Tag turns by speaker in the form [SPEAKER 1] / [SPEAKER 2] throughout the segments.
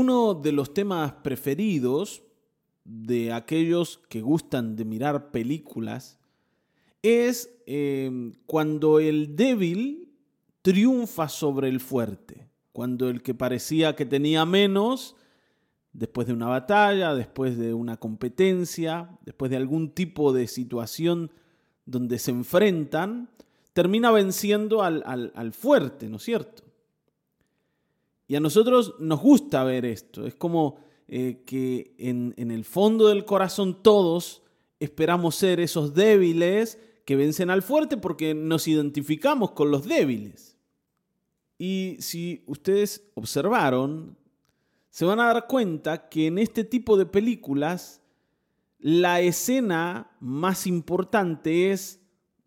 [SPEAKER 1] Uno de los temas preferidos de aquellos que gustan de mirar películas es eh, cuando el débil triunfa sobre el fuerte, cuando el que parecía que tenía menos, después de una batalla, después de una competencia, después de algún tipo de situación donde se enfrentan, termina venciendo al, al fuerte, ¿no es cierto? Y a nosotros nos gusta ver esto, es como eh, que en, en el fondo del corazón todos esperamos ser esos débiles que vencen al fuerte porque nos identificamos con los débiles. Y si ustedes observaron, se van a dar cuenta que en este tipo de películas la escena más importante es,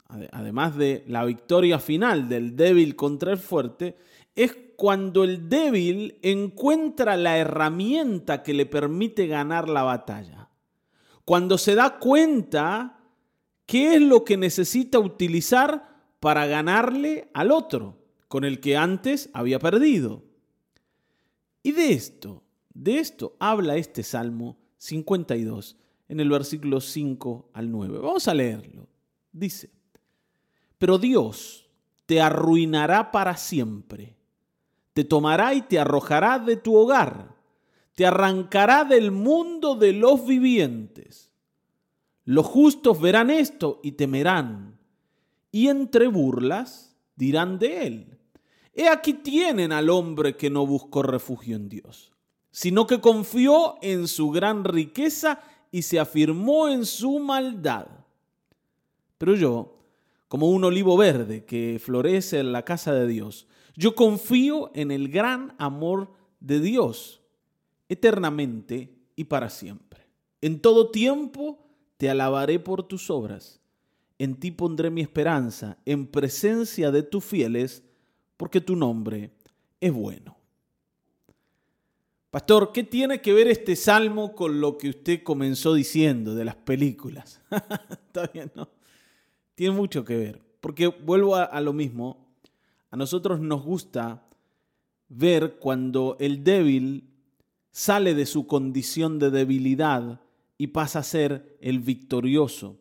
[SPEAKER 1] además de la victoria final del débil contra el fuerte, es cuando el débil encuentra la herramienta que le permite ganar la batalla. Cuando se da cuenta qué es lo que necesita utilizar para ganarle al otro, con el que antes había perdido. Y de esto, de esto habla este Salmo 52 en el versículo 5 al 9. Vamos a leerlo. Dice, pero Dios te arruinará para siempre te tomará y te arrojará de tu hogar, te arrancará del mundo de los vivientes. Los justos verán esto y temerán, y entre burlas dirán de él. He aquí tienen al hombre que no buscó refugio en Dios, sino que confió en su gran riqueza y se afirmó en su maldad. Pero yo, como un olivo verde que florece en la casa de Dios, yo confío en el gran amor de Dios, eternamente y para siempre. En todo tiempo te alabaré por tus obras. En ti pondré mi esperanza, en presencia de tus fieles, porque tu nombre es bueno. Pastor, ¿qué tiene que ver este salmo con lo que usted comenzó diciendo de las películas? Está bien, ¿no? Tiene mucho que ver, porque vuelvo a, a lo mismo, a nosotros nos gusta ver cuando el débil sale de su condición de debilidad y pasa a ser el victorioso.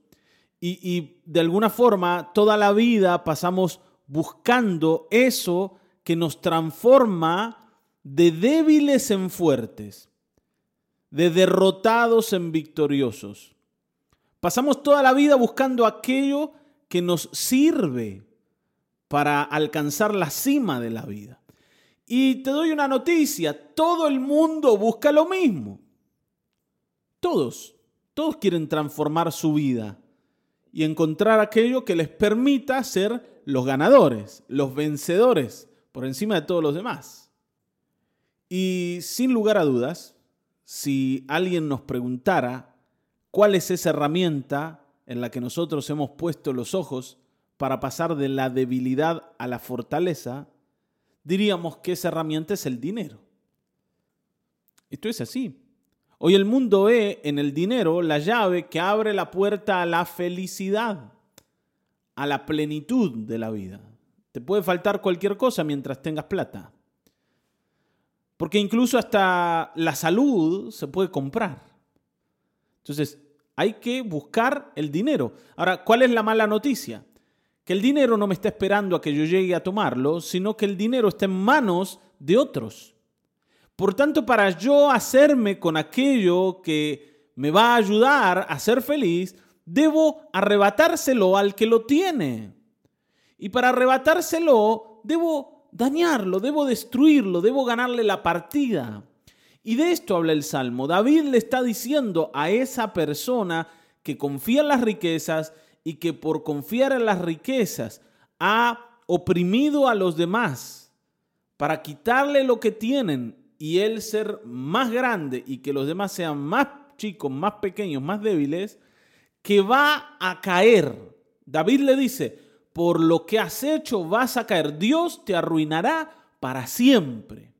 [SPEAKER 1] Y, de alguna forma toda la vida pasamos buscando eso que nos transforma de débiles en fuertes, de derrotados en victoriosos. Pasamos toda la vida buscando aquello que nos sirve para alcanzar la cima de la vida. Y te doy una noticia, todo el mundo busca lo mismo. Todos, todos quieren transformar su vida y encontrar aquello que les permita ser los ganadores, los vencedores, por encima de todos los demás. Y sin lugar a dudas, si alguien nos preguntara cuál es esa herramienta en la que nosotros hemos puesto los ojos para pasar de la debilidad a la fortaleza, diríamos que esa herramienta es el dinero. Esto es así. Hoy el mundo ve en el dinero la llave que abre la puerta a la felicidad, a la plenitud de la vida. Te puede faltar cualquier cosa mientras tengas plata. Porque incluso hasta la salud se puede comprar. Entonces, hay que buscar el dinero. Ahora, ¿cuál es la mala noticia? Que el dinero no me está esperando a que yo llegue a tomarlo, sino que el dinero está en manos de otros. Por tanto, para yo hacerme con aquello que me va a ayudar a ser feliz, debo arrebatárselo al que lo tiene. Y para arrebatárselo, debo dañarlo, debo destruirlo, debo ganarle la partida. Y de esto habla el Salmo. David le está diciendo a esa persona que confía en las riquezas y que por confiar en las riquezas ha oprimido a los demás para quitarle lo que tienen y él ser más grande y que los demás sean más chicos, más pequeños, más débiles, que va a caer. David le dice, por lo que has hecho vas a caer, Dios te arruinará para siempre.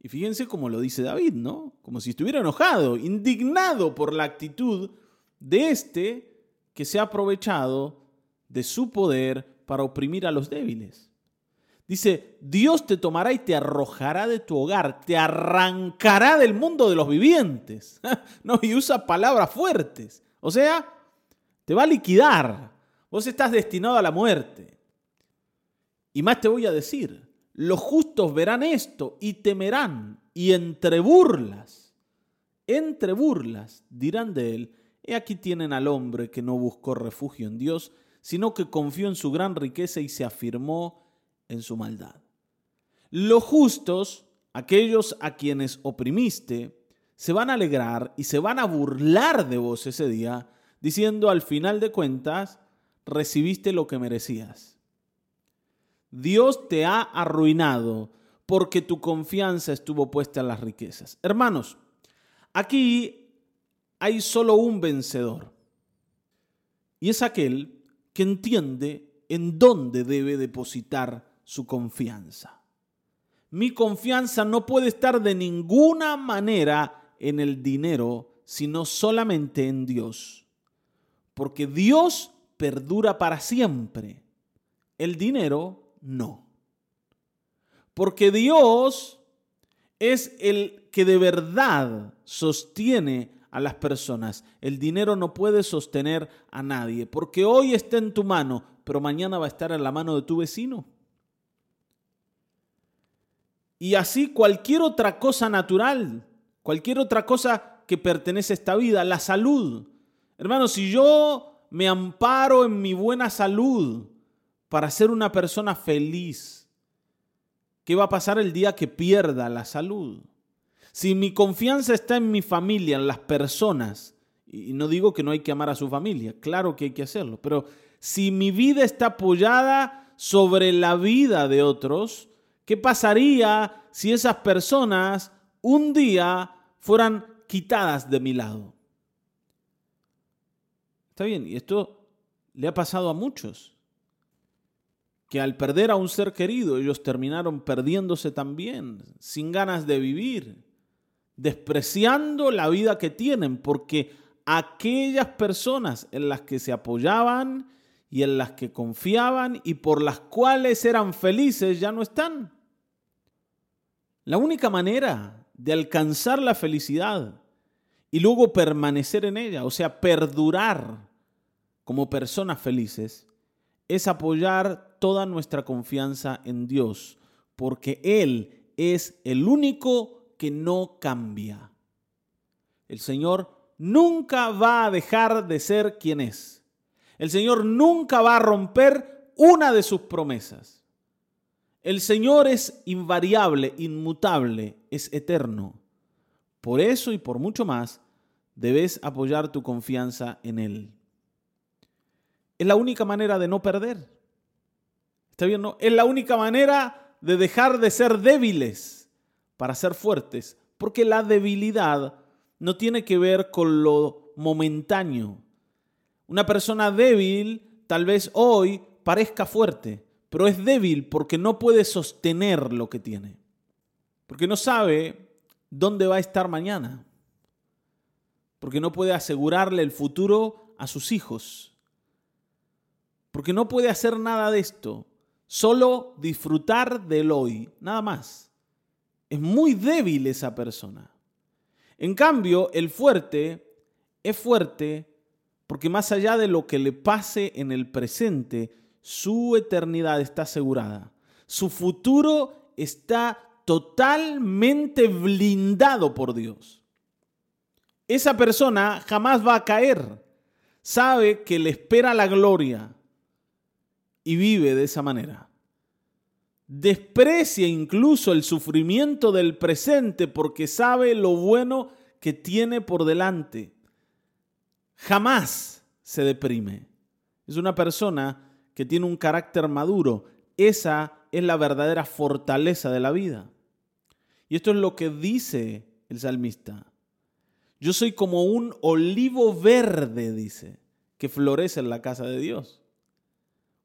[SPEAKER 1] Y fíjense cómo lo dice David, ¿no? Como si estuviera enojado, indignado por la actitud de este que se ha aprovechado de su poder para oprimir a los débiles. Dice, Dios te tomará y te arrojará de tu hogar, te arrancará del mundo de los vivientes. no, y usa palabras fuertes. O sea, te va a liquidar. Vos estás destinado a la muerte. Y más te voy a decir, los justos verán esto y temerán, y entre burlas, entre burlas dirán de él, he aquí tienen al hombre que no buscó refugio en Dios, sino que confió en su gran riqueza y se afirmó en su maldad. Los justos, aquellos a quienes oprimiste, se van a alegrar y se van a burlar de vos ese día, diciendo al final de cuentas, recibiste lo que merecías. Dios te ha arruinado porque tu confianza estuvo puesta en las riquezas. Hermanos, aquí hay solo un vencedor. Y es aquel que entiende en dónde debe depositar su confianza. Mi confianza no puede estar de ninguna manera en el dinero, sino solamente en Dios. Porque Dios perdura para siempre. El dinero no. Porque Dios es el que de verdad sostiene a las personas. El dinero no puede sostener a nadie, porque hoy está en tu mano, pero mañana va a estar en la mano de tu vecino. Y así cualquier otra cosa natural, cualquier otra cosa que pertenece a esta vida, la salud. Hermano, si yo me amparo en mi buena salud para ser una persona feliz, ¿qué va a pasar el día que pierda la salud? Si mi confianza está en mi familia, en las personas, y no digo que no hay que amar a su familia, claro que hay que hacerlo, pero si mi vida está apoyada sobre la vida de otros, ¿qué pasaría si esas personas un día fueran quitadas de mi lado? Está bien, y esto le ha pasado a muchos, que al perder a un ser querido ellos terminaron perdiéndose también, sin ganas de vivir despreciando la vida que tienen, porque aquellas personas en las que se apoyaban y en las que confiaban y por las cuales eran felices ya no están. La única manera de alcanzar la felicidad y luego permanecer en ella, o sea, perdurar como personas felices, es apoyar toda nuestra confianza en Dios, porque Él es el único que no cambia. El Señor nunca va a dejar de ser quien es. El Señor nunca va a romper una de sus promesas. El Señor es invariable, inmutable, es eterno. Por eso y por mucho más, debes apoyar tu confianza en Él. Es la única manera de no perder. ¿Está bien? No? Es la única manera de dejar de ser débiles para ser fuertes, porque la debilidad no tiene que ver con lo momentáneo. Una persona débil tal vez hoy parezca fuerte, pero es débil porque no puede sostener lo que tiene, porque no sabe dónde va a estar mañana, porque no puede asegurarle el futuro a sus hijos, porque no puede hacer nada de esto, solo disfrutar del hoy, nada más. Es muy débil esa persona. En cambio, el fuerte es fuerte porque más allá de lo que le pase en el presente, su eternidad está asegurada. Su futuro está totalmente blindado por Dios. Esa persona jamás va a caer. Sabe que le espera la gloria y vive de esa manera desprecia incluso el sufrimiento del presente porque sabe lo bueno que tiene por delante. Jamás se deprime. Es una persona que tiene un carácter maduro. Esa es la verdadera fortaleza de la vida. Y esto es lo que dice el salmista. Yo soy como un olivo verde, dice, que florece en la casa de Dios.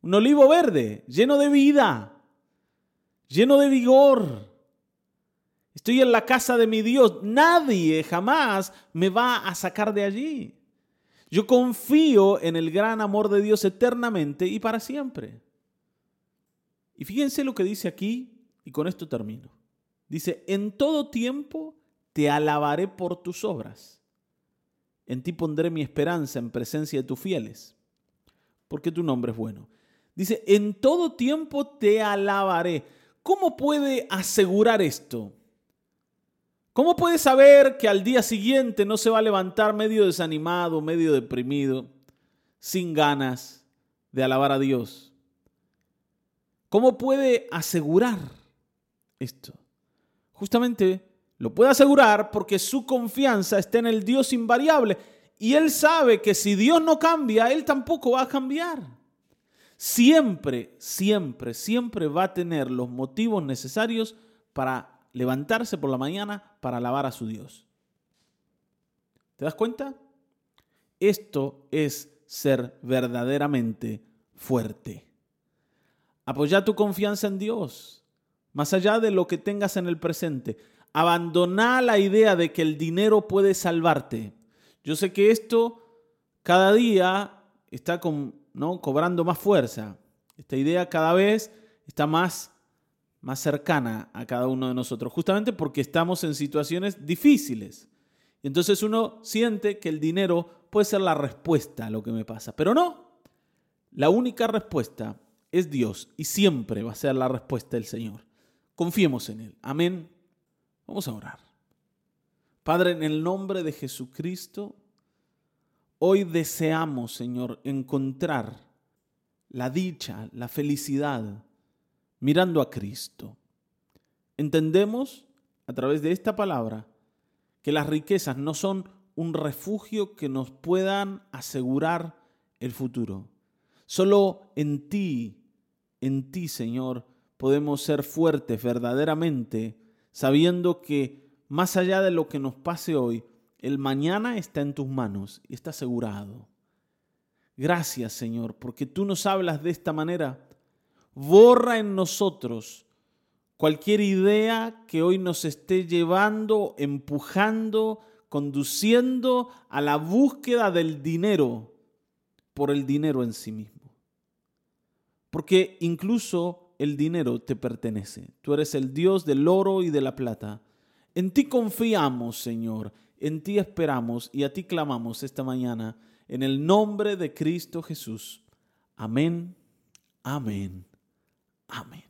[SPEAKER 1] Un olivo verde, lleno de vida, lleno de vigor. Estoy en la casa de mi Dios. Nadie jamás me va a sacar de allí. Yo confío en el gran amor de Dios eternamente y para siempre. Y fíjense lo que dice aquí, y con esto termino. Dice, en todo tiempo te alabaré por tus obras. En ti pondré mi esperanza en presencia de tus fieles, porque tu nombre es bueno. Dice, en todo tiempo te alabaré. ¿Cómo puede asegurar esto? ¿Cómo puede saber que al día siguiente no se va a levantar medio desanimado, medio deprimido, sin ganas de alabar a Dios? ¿Cómo puede asegurar esto? Justamente lo puede asegurar porque su confianza está en el Dios invariable y él sabe que si Dios no cambia, él tampoco va a cambiar. Siempre, siempre, siempre va a tener los motivos necesarios para levantarse por la mañana para alabar a su Dios. ¿Te das cuenta? Esto es ser verdaderamente fuerte. Apoya tu confianza en Dios, más allá de lo que tengas en el presente. Abandona la idea de que el dinero puede salvarte. Yo sé que esto cada día está ¿no? cobrando más fuerza. Esta idea cada vez está más, más cercana a cada uno de nosotros, justamente porque estamos en situaciones difíciles. Entonces uno siente que el dinero puede ser la respuesta a lo que me pasa. Pero no, la única respuesta es Dios y siempre va a ser la respuesta del Señor. Confiemos en Él. Amén. Vamos a orar. Padre, en el nombre de Jesucristo, hoy deseamos, Señor, encontrar la dicha, la felicidad, mirando a Cristo. Entendemos a través de esta palabra que las riquezas no son un refugio que nos puedan asegurar el futuro. Solo en ti, en ti, Señor, podemos ser fuertes verdaderamente sabiendo que más allá de lo que nos pase hoy, el mañana está en tus manos y está asegurado. Gracias Señor, porque tú nos hablas de esta manera. Borra en nosotros cualquier idea que hoy nos esté llevando, empujando, conduciendo a la búsqueda del dinero por el dinero en sí mismo. Porque incluso el dinero te pertenece. Tú eres el Dios del oro y de la plata. En ti confiamos, Señor. En ti esperamos y a ti clamamos esta mañana. En el nombre de Cristo Jesús. Amén. Amén. Amén.